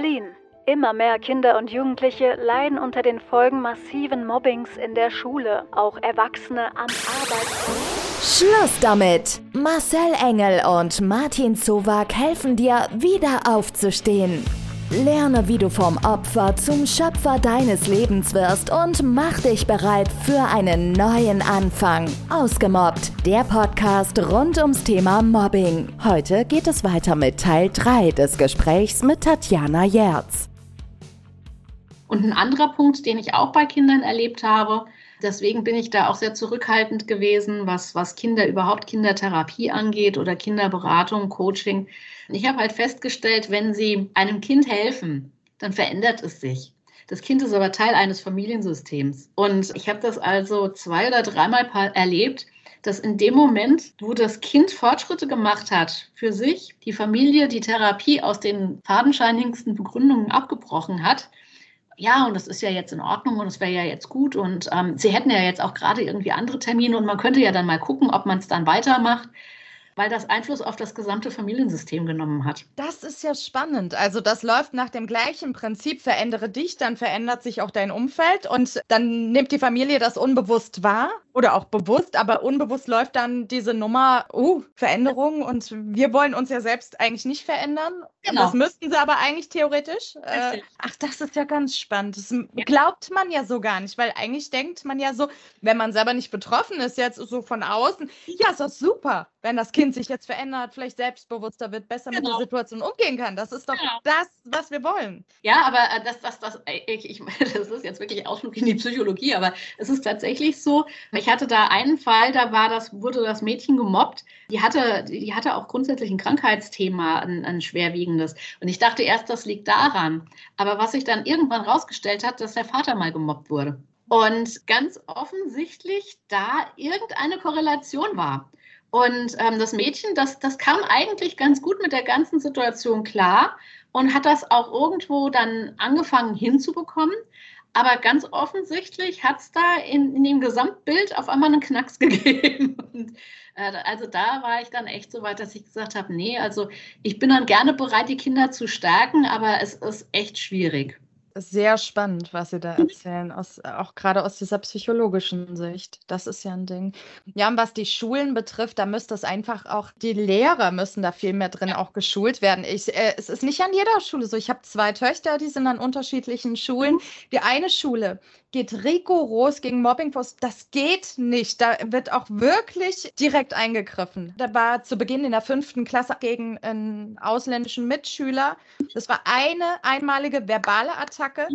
Berlin. Immer mehr Kinder und Jugendliche leiden unter den Folgen massiven Mobbings in der Schule, auch Erwachsene am Arbeitsplatz. Schluss damit! Marcel Engel und Martin Zowak helfen dir, wieder aufzustehen. Lerne, wie du vom Opfer zum Schöpfer deines Lebens wirst und mach dich bereit für einen neuen Anfang. Ausgemobbt, der Podcast rund ums Thema Mobbing. Heute geht es weiter mit Teil 3 des Gesprächs mit Tatjana Jerz. Und ein anderer Punkt, den ich auch bei Kindern erlebt habe, deswegen bin ich da auch sehr zurückhaltend gewesen, was, was Kinder überhaupt Kindertherapie angeht oder Kinderberatung, Coaching. Ich habe halt festgestellt, wenn Sie einem Kind helfen, dann verändert es sich. Das Kind ist aber Teil eines Familiensystems. Und ich habe das also zwei oder dreimal erlebt, dass in dem Moment, wo das Kind Fortschritte gemacht hat für sich, die Familie die Therapie aus den fadenscheinigsten Begründungen abgebrochen hat, ja, und das ist ja jetzt in Ordnung und es wäre ja jetzt gut und ähm, sie hätten ja jetzt auch gerade irgendwie andere Termine und man könnte ja dann mal gucken, ob man es dann weitermacht weil das Einfluss auf das gesamte Familiensystem genommen hat. Das ist ja spannend. Also das läuft nach dem gleichen Prinzip, verändere dich, dann verändert sich auch dein Umfeld und dann nimmt die Familie das unbewusst wahr oder auch bewusst, aber unbewusst läuft dann diese Nummer, uh, Veränderung und wir wollen uns ja selbst eigentlich nicht verändern. Genau. Das müssten sie aber eigentlich theoretisch. Äh, ach, das ist ja ganz spannend. Das glaubt man ja so gar nicht, weil eigentlich denkt man ja so, wenn man selber nicht betroffen ist, jetzt so von außen, ja, ist doch super, wenn das Kind sich jetzt verändert, vielleicht selbstbewusster wird, besser genau. mit der genau. Situation umgehen kann. Das ist doch genau. das, was wir wollen. Ja, aber äh, das, das, das, ich, ich, das ist jetzt wirklich Ausflug in die Psychologie, aber es ist tatsächlich so. Ich hatte da einen Fall, da war das, wurde das Mädchen gemobbt. Die hatte, die hatte auch grundsätzlich ein Krankheitsthema, ein, ein schwerwiegendes. Und ich dachte erst, das liegt daran. Aber was sich dann irgendwann rausgestellt hat, dass der Vater mal gemobbt wurde. Und ganz offensichtlich da irgendeine Korrelation war. Und ähm, das Mädchen, das, das kam eigentlich ganz gut mit der ganzen Situation klar und hat das auch irgendwo dann angefangen hinzubekommen. Aber ganz offensichtlich hat es da in, in, dem Gesamtbild auf einmal einen Knacks gegeben. Und, äh, also da war ich dann echt so weit, dass ich gesagt habe, nee, also ich bin dann gerne bereit, die Kinder zu stärken, aber es ist echt schwierig sehr spannend, was Sie da mhm. erzählen, aus, auch gerade aus dieser psychologischen Sicht. Das ist ja ein Ding. Ja, und was die Schulen betrifft, da müsste es einfach auch, die Lehrer müssen da viel mehr drin auch geschult werden. Ich, äh, es ist nicht an jeder Schule so. Ich habe zwei Töchter, die sind an unterschiedlichen Schulen. Mhm. Die eine Schule geht rigoros gegen Mobbing vor. Das geht nicht. Da wird auch wirklich direkt eingegriffen. Da war zu Beginn in der fünften Klasse gegen einen ausländischen Mitschüler. Das war eine einmalige verbale Attacke.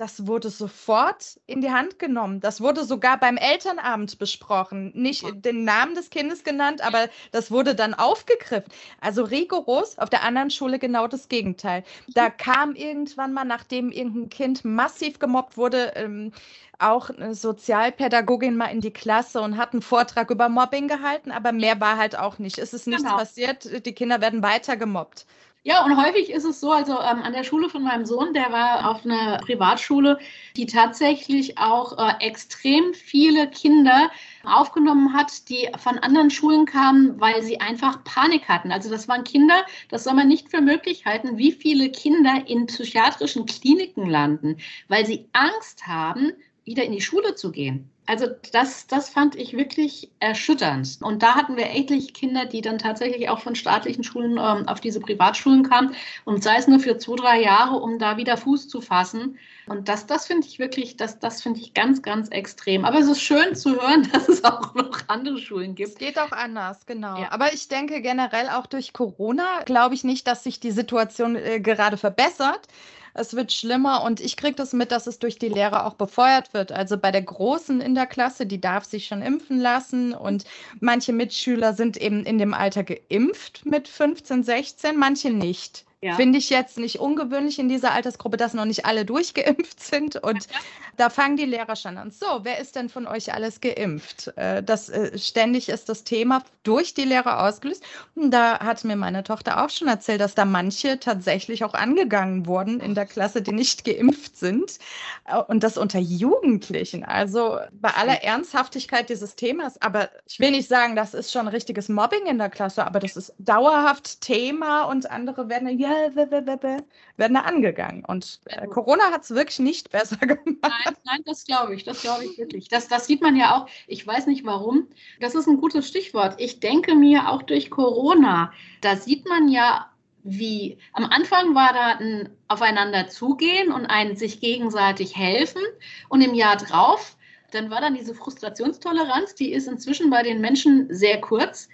Das wurde sofort in die Hand genommen. Das wurde sogar beim Elternabend besprochen. Nicht den Namen des Kindes genannt, aber das wurde dann aufgegriffen. Also rigoros, auf der anderen Schule genau das Gegenteil. Da kam irgendwann mal, nachdem irgendein Kind massiv gemobbt wurde, ähm, auch eine Sozialpädagogin mal in die Klasse und hat einen Vortrag über Mobbing gehalten, aber mehr war halt auch nicht. Es ist nichts genau. passiert, die Kinder werden weiter gemobbt. Ja, und häufig ist es so, also ähm, an der Schule von meinem Sohn, der war auf einer Privatschule, die tatsächlich auch äh, extrem viele Kinder aufgenommen hat, die von anderen Schulen kamen, weil sie einfach Panik hatten. Also das waren Kinder, das soll man nicht für möglich halten, wie viele Kinder in psychiatrischen Kliniken landen, weil sie Angst haben, wieder in die Schule zu gehen. Also das, das fand ich wirklich erschütternd. Und da hatten wir etliche Kinder, die dann tatsächlich auch von staatlichen Schulen ähm, auf diese Privatschulen kamen. Und sei es nur für zwei, drei Jahre, um da wieder Fuß zu fassen. Und das, das finde ich wirklich, das, das finde ich ganz, ganz extrem. Aber es ist schön zu hören, dass es auch noch andere Schulen gibt. Es geht auch anders, genau. Ja. Aber ich denke generell auch durch Corona, glaube ich nicht, dass sich die Situation äh, gerade verbessert es wird schlimmer und ich kriege das mit, dass es durch die Lehrer auch befeuert wird. Also bei der Großen in der Klasse, die darf sich schon impfen lassen und manche Mitschüler sind eben in dem Alter geimpft mit 15, 16, manche nicht. Ja. Finde ich jetzt nicht ungewöhnlich in dieser Altersgruppe, dass noch nicht alle durchgeimpft sind. Und ja. da fangen die Lehrer schon an. So, wer ist denn von euch alles geimpft? Äh, das äh, ständig ist das Thema durch die Lehrer ausgelöst. Und da hat mir meine Tochter auch schon erzählt, dass da manche tatsächlich auch angegangen wurden in der Klasse, die nicht geimpft sind. Äh, und das unter Jugendlichen. Also bei aller Ernsthaftigkeit dieses Themas. Aber ich will nicht sagen, das ist schon richtiges Mobbing in der Klasse, aber das ist dauerhaft Thema und andere werden, ja, werden da angegangen. Und äh, Corona hat es wirklich nicht besser gemacht. Nein, nein, das glaube ich, das glaube ich wirklich. Das, das sieht man ja auch, ich weiß nicht warum. Das ist ein gutes Stichwort. Ich denke mir auch durch Corona, da sieht man ja, wie am Anfang war da ein Aufeinander zugehen und ein sich gegenseitig helfen. Und im Jahr drauf, dann war dann diese Frustrationstoleranz, die ist inzwischen bei den Menschen sehr kurz.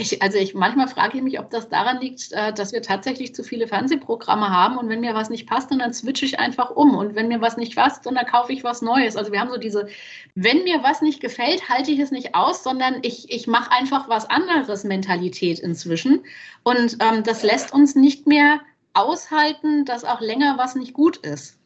Ich, also ich manchmal frage ich mich, ob das daran liegt, äh, dass wir tatsächlich zu viele Fernsehprogramme haben und wenn mir was nicht passt, dann, switche ich einfach um und wenn mir was nicht passt, dann kaufe ich was Neues. Also wir haben so diese, wenn mir was nicht gefällt, halte ich es nicht aus, sondern ich, ich mache einfach was anderes Mentalität inzwischen und ähm, das lässt uns nicht mehr aushalten, dass auch länger was nicht gut ist.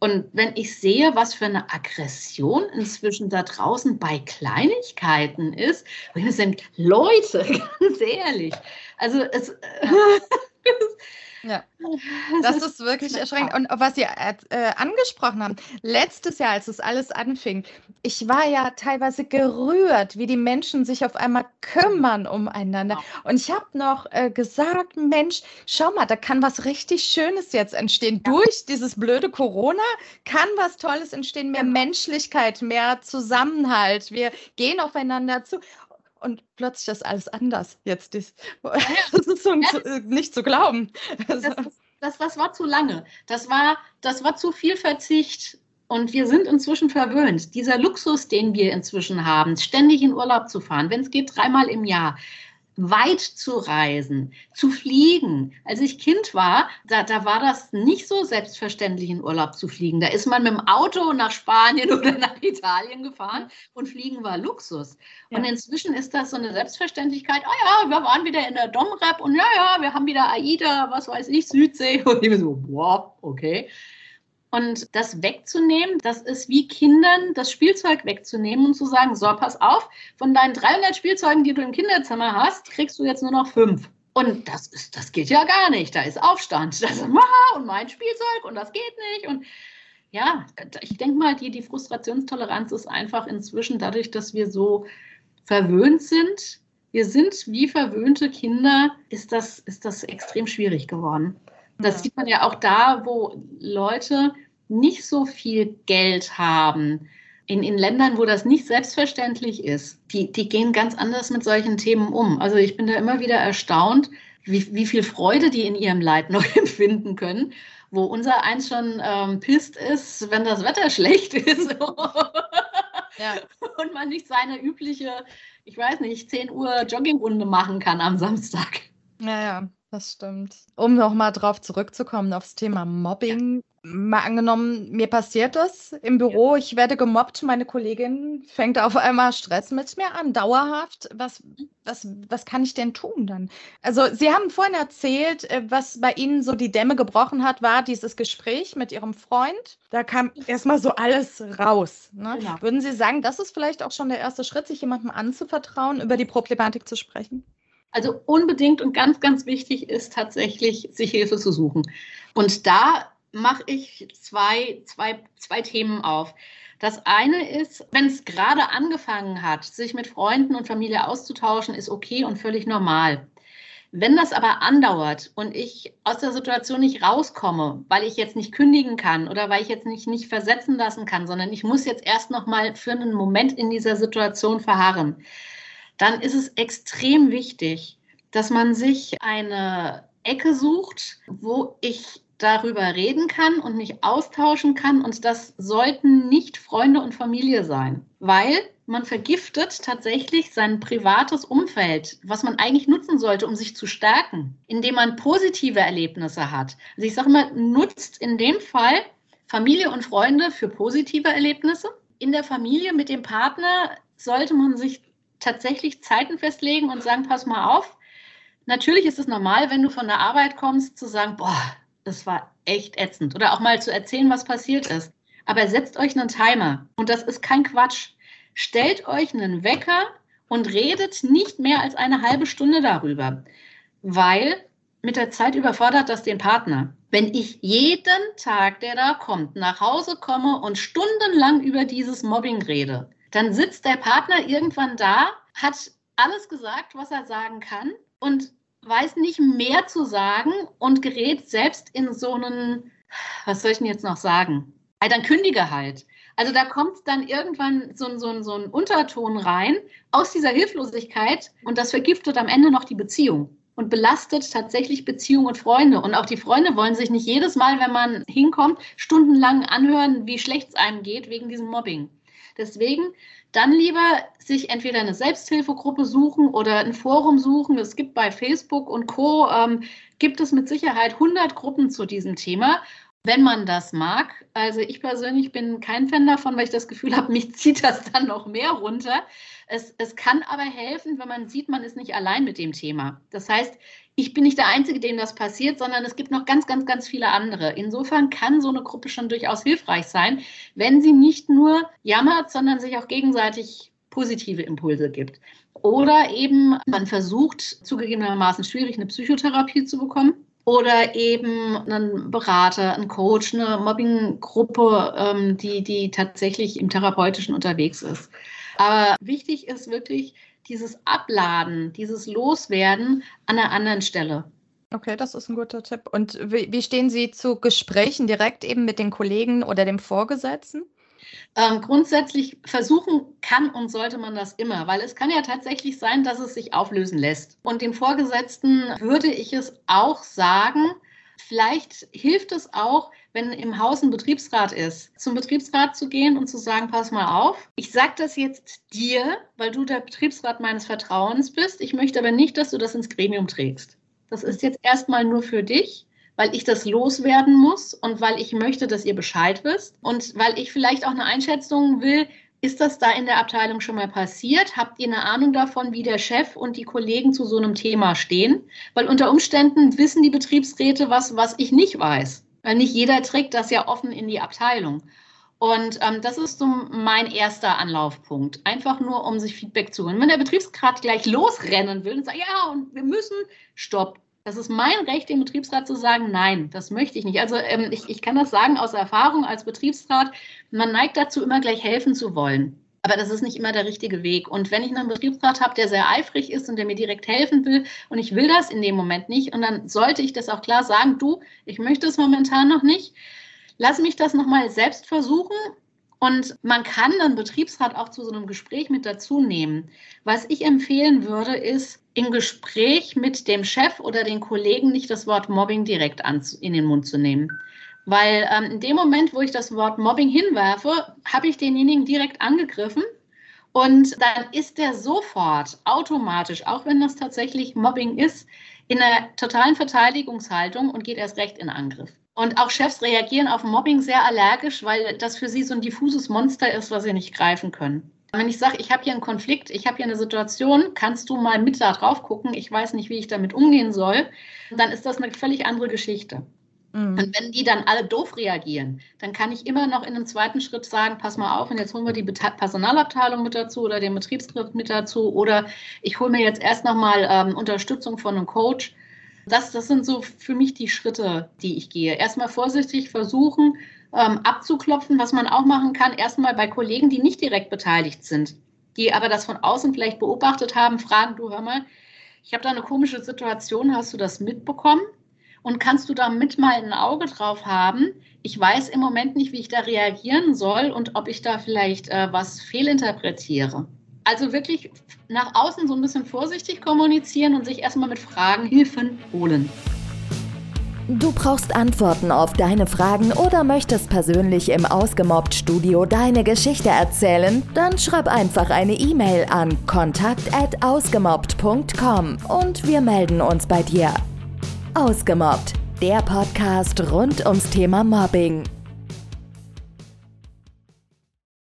Und wenn ich sehe, was für eine Aggression inzwischen da draußen bei Kleinigkeiten ist, wo ich mir denke, Leute, ganz ehrlich, also es, Ja, das ist wirklich erschreckend. Und was Sie äh, angesprochen haben, letztes Jahr, als es alles anfing, ich war ja teilweise gerührt, wie die Menschen sich auf einmal kümmern umeinander. Und ich habe noch äh, gesagt, Mensch, schau mal, da kann was richtig Schönes jetzt entstehen. Ja. Durch dieses blöde Corona kann was Tolles entstehen, mehr ja. Menschlichkeit, mehr Zusammenhalt. Wir gehen aufeinander zu und plötzlich ist alles anders. Jetzt das ist so ja. Äh, nicht zu glauben. Das, das, das, war zu lange. Das war, das war zu viel Verzicht. Und wir sind inzwischen verwöhnt. Dieser Luxus, den wir inzwischen haben, ständig in Urlaub zu fahren, wenn es geht, dreimal im Jahr, weit zu reisen, zu fliegen. Als ich Kind war, da, da war das nicht so selbstverständlich, in Urlaub zu fliegen. Da ist man mit dem Auto nach Spanien oder nach Italien gefahren und fliegen war Luxus. Ja. Und inzwischen ist das so eine Selbstverständlichkeit. Ah ja, wir waren wieder in der Domrep und ja, ja, wir haben wieder AIDA, was weiß ich, Südsee. Und ich bin so, wow, okay. Und das wegzunehmen, das ist wie Kindern das Spielzeug wegzunehmen und zu sagen, so, pass auf, von deinen 300 Spielzeugen, die du im Kinderzimmer hast, kriegst du jetzt nur noch fünf. Und das, ist, das geht ja gar nicht. Da ist Aufstand. Das ist, und mein Spielzeug und das geht nicht. Und ja, ich denke mal, die, die Frustrationstoleranz ist einfach inzwischen dadurch, dass wir so verwöhnt sind. Wir sind wie verwöhnte Kinder, ist das, ist das extrem schwierig geworden. Das sieht man ja auch da, wo Leute nicht so viel Geld haben. In, in Ländern, wo das nicht selbstverständlich ist, die, die gehen ganz anders mit solchen Themen um. Also ich bin da immer wieder erstaunt, wie, wie viel Freude die in ihrem Leid noch empfinden können, wo unser eins schon ähm, pisst ist, wenn das Wetter schlecht ist. ja. Und man nicht seine übliche, ich weiß nicht, 10 Uhr Joggingrunde machen kann am Samstag. Ja, ja. Das stimmt. Um nochmal drauf zurückzukommen, aufs Thema Mobbing. Mal angenommen, mir passiert das im Büro, ich werde gemobbt, meine Kollegin fängt auf einmal Stress mit mir an, dauerhaft. Was, was, was kann ich denn tun dann? Also, Sie haben vorhin erzählt, äh, was bei Ihnen so die Dämme gebrochen hat, war dieses Gespräch mit Ihrem Freund. Da kam erstmal so alles raus. Ne? Genau. Würden Sie sagen, das ist vielleicht auch schon der erste Schritt, sich jemandem anzuvertrauen, über die Problematik zu sprechen? Also unbedingt und ganz, ganz wichtig ist tatsächlich, sich Hilfe zu suchen. Und da mache ich zwei, zwei, zwei Themen auf. Das eine ist, wenn es gerade angefangen hat, sich mit Freunden und Familie auszutauschen, ist okay und völlig normal. Wenn das aber andauert und ich aus der Situation nicht rauskomme, weil ich jetzt nicht kündigen kann oder weil ich jetzt nicht, nicht versetzen lassen kann, sondern ich muss jetzt erst noch mal für einen Moment in dieser Situation verharren, dann ist es extrem wichtig, dass man sich eine Ecke sucht, wo ich darüber reden kann und mich austauschen kann. Und das sollten nicht Freunde und Familie sein, weil man vergiftet tatsächlich sein privates Umfeld, was man eigentlich nutzen sollte, um sich zu stärken, indem man positive Erlebnisse hat. Also ich sage immer, nutzt in dem Fall Familie und Freunde für positive Erlebnisse. In der Familie mit dem Partner sollte man sich tatsächlich Zeiten festlegen und sagen, pass mal auf. Natürlich ist es normal, wenn du von der Arbeit kommst, zu sagen, boah, das war echt ätzend. Oder auch mal zu erzählen, was passiert ist. Aber setzt euch einen Timer. Und das ist kein Quatsch. Stellt euch einen Wecker und redet nicht mehr als eine halbe Stunde darüber. Weil mit der Zeit überfordert das den Partner. Wenn ich jeden Tag, der da kommt, nach Hause komme und stundenlang über dieses Mobbing rede, dann sitzt der Partner irgendwann da, hat alles gesagt, was er sagen kann und weiß nicht mehr zu sagen und gerät selbst in so einen, was soll ich denn jetzt noch sagen? Dann kündige halt. Also da kommt dann irgendwann so, so, so ein Unterton rein aus dieser Hilflosigkeit und das vergiftet am Ende noch die Beziehung und belastet tatsächlich Beziehung und Freunde. Und auch die Freunde wollen sich nicht jedes Mal, wenn man hinkommt, stundenlang anhören, wie schlecht es einem geht wegen diesem Mobbing. Deswegen dann lieber sich entweder eine Selbsthilfegruppe suchen oder ein Forum suchen. Es gibt bei Facebook und Co. Ähm, gibt es mit Sicherheit 100 Gruppen zu diesem Thema wenn man das mag. Also ich persönlich bin kein Fan davon, weil ich das Gefühl habe, mich zieht das dann noch mehr runter. Es, es kann aber helfen, wenn man sieht, man ist nicht allein mit dem Thema. Das heißt, ich bin nicht der Einzige, dem das passiert, sondern es gibt noch ganz, ganz, ganz viele andere. Insofern kann so eine Gruppe schon durchaus hilfreich sein, wenn sie nicht nur jammert, sondern sich auch gegenseitig positive Impulse gibt. Oder eben man versucht, zugegebenermaßen schwierig, eine Psychotherapie zu bekommen oder eben einen Berater, einen Coach, eine Mobbinggruppe, ähm, die, die tatsächlich im Therapeutischen unterwegs ist. Aber wichtig ist wirklich dieses Abladen, dieses Loswerden an einer anderen Stelle. Okay, das ist ein guter Tipp. Und wie, wie stehen Sie zu Gesprächen direkt eben mit den Kollegen oder dem Vorgesetzten? Ähm, grundsätzlich versuchen kann und sollte man das immer, weil es kann ja tatsächlich sein, dass es sich auflösen lässt. Und den Vorgesetzten würde ich es auch sagen, Vielleicht hilft es auch, wenn im Haus ein Betriebsrat ist, zum Betriebsrat zu gehen und zu sagen, pass mal auf, ich sage das jetzt dir, weil du der Betriebsrat meines Vertrauens bist. Ich möchte aber nicht, dass du das ins Gremium trägst. Das ist jetzt erstmal nur für dich weil ich das loswerden muss und weil ich möchte, dass ihr Bescheid wisst und weil ich vielleicht auch eine Einschätzung will, ist das da in der Abteilung schon mal passiert? Habt ihr eine Ahnung davon, wie der Chef und die Kollegen zu so einem Thema stehen? Weil unter Umständen wissen die Betriebsräte was, was ich nicht weiß. Weil nicht jeder trägt das ja offen in die Abteilung. Und ähm, das ist so mein erster Anlaufpunkt. Einfach nur, um sich Feedback zu holen. Wenn der Betriebsrat gleich losrennen will und sagt, ja, und wir müssen, stopp. Das ist mein Recht, dem Betriebsrat zu sagen, nein, das möchte ich nicht. Also ähm, ich, ich kann das sagen aus Erfahrung als Betriebsrat, man neigt dazu, immer gleich helfen zu wollen. Aber das ist nicht immer der richtige Weg. Und wenn ich einen Betriebsrat habe, der sehr eifrig ist und der mir direkt helfen will und ich will das in dem Moment nicht, und dann sollte ich das auch klar sagen, du, ich möchte es momentan noch nicht. Lass mich das nochmal selbst versuchen und man kann einen Betriebsrat auch zu so einem Gespräch mit dazu nehmen. Was ich empfehlen würde, ist, im Gespräch mit dem Chef oder den Kollegen nicht das Wort Mobbing direkt in den Mund zu nehmen. Weil ähm, in dem Moment, wo ich das Wort Mobbing hinwerfe, habe ich denjenigen direkt angegriffen und dann ist der sofort automatisch, auch wenn das tatsächlich Mobbing ist, in einer totalen Verteidigungshaltung und geht erst recht in Angriff. Und auch Chefs reagieren auf Mobbing sehr allergisch, weil das für sie so ein diffuses Monster ist, was sie nicht greifen können. Wenn ich sage, ich habe hier einen Konflikt, ich habe hier eine Situation, kannst du mal mit da drauf gucken, ich weiß nicht, wie ich damit umgehen soll, dann ist das eine völlig andere Geschichte. Mhm. Und wenn die dann alle doof reagieren, dann kann ich immer noch in einem zweiten Schritt sagen, pass mal auf, und jetzt holen wir die Personalabteilung mit dazu oder den Betriebsgriff mit dazu oder ich hole mir jetzt erst nochmal ähm, Unterstützung von einem Coach, das, das sind so für mich die Schritte, die ich gehe. Erstmal vorsichtig versuchen, ähm, abzuklopfen, was man auch machen kann. Erstmal bei Kollegen, die nicht direkt beteiligt sind, die aber das von außen vielleicht beobachtet haben, fragen, du hör mal, ich habe da eine komische Situation, hast du das mitbekommen? Und kannst du da mit mal ein Auge drauf haben? Ich weiß im Moment nicht, wie ich da reagieren soll und ob ich da vielleicht äh, was fehlinterpretiere. Also wirklich nach außen so ein bisschen vorsichtig kommunizieren und sich erstmal mit Fragen Hilfen holen. Du brauchst Antworten auf deine Fragen oder möchtest persönlich im Ausgemobbt-Studio deine Geschichte erzählen? Dann schreib einfach eine E-Mail an kontakt.ausgemobbt.com und wir melden uns bei dir. Ausgemobbt, der Podcast rund ums Thema Mobbing.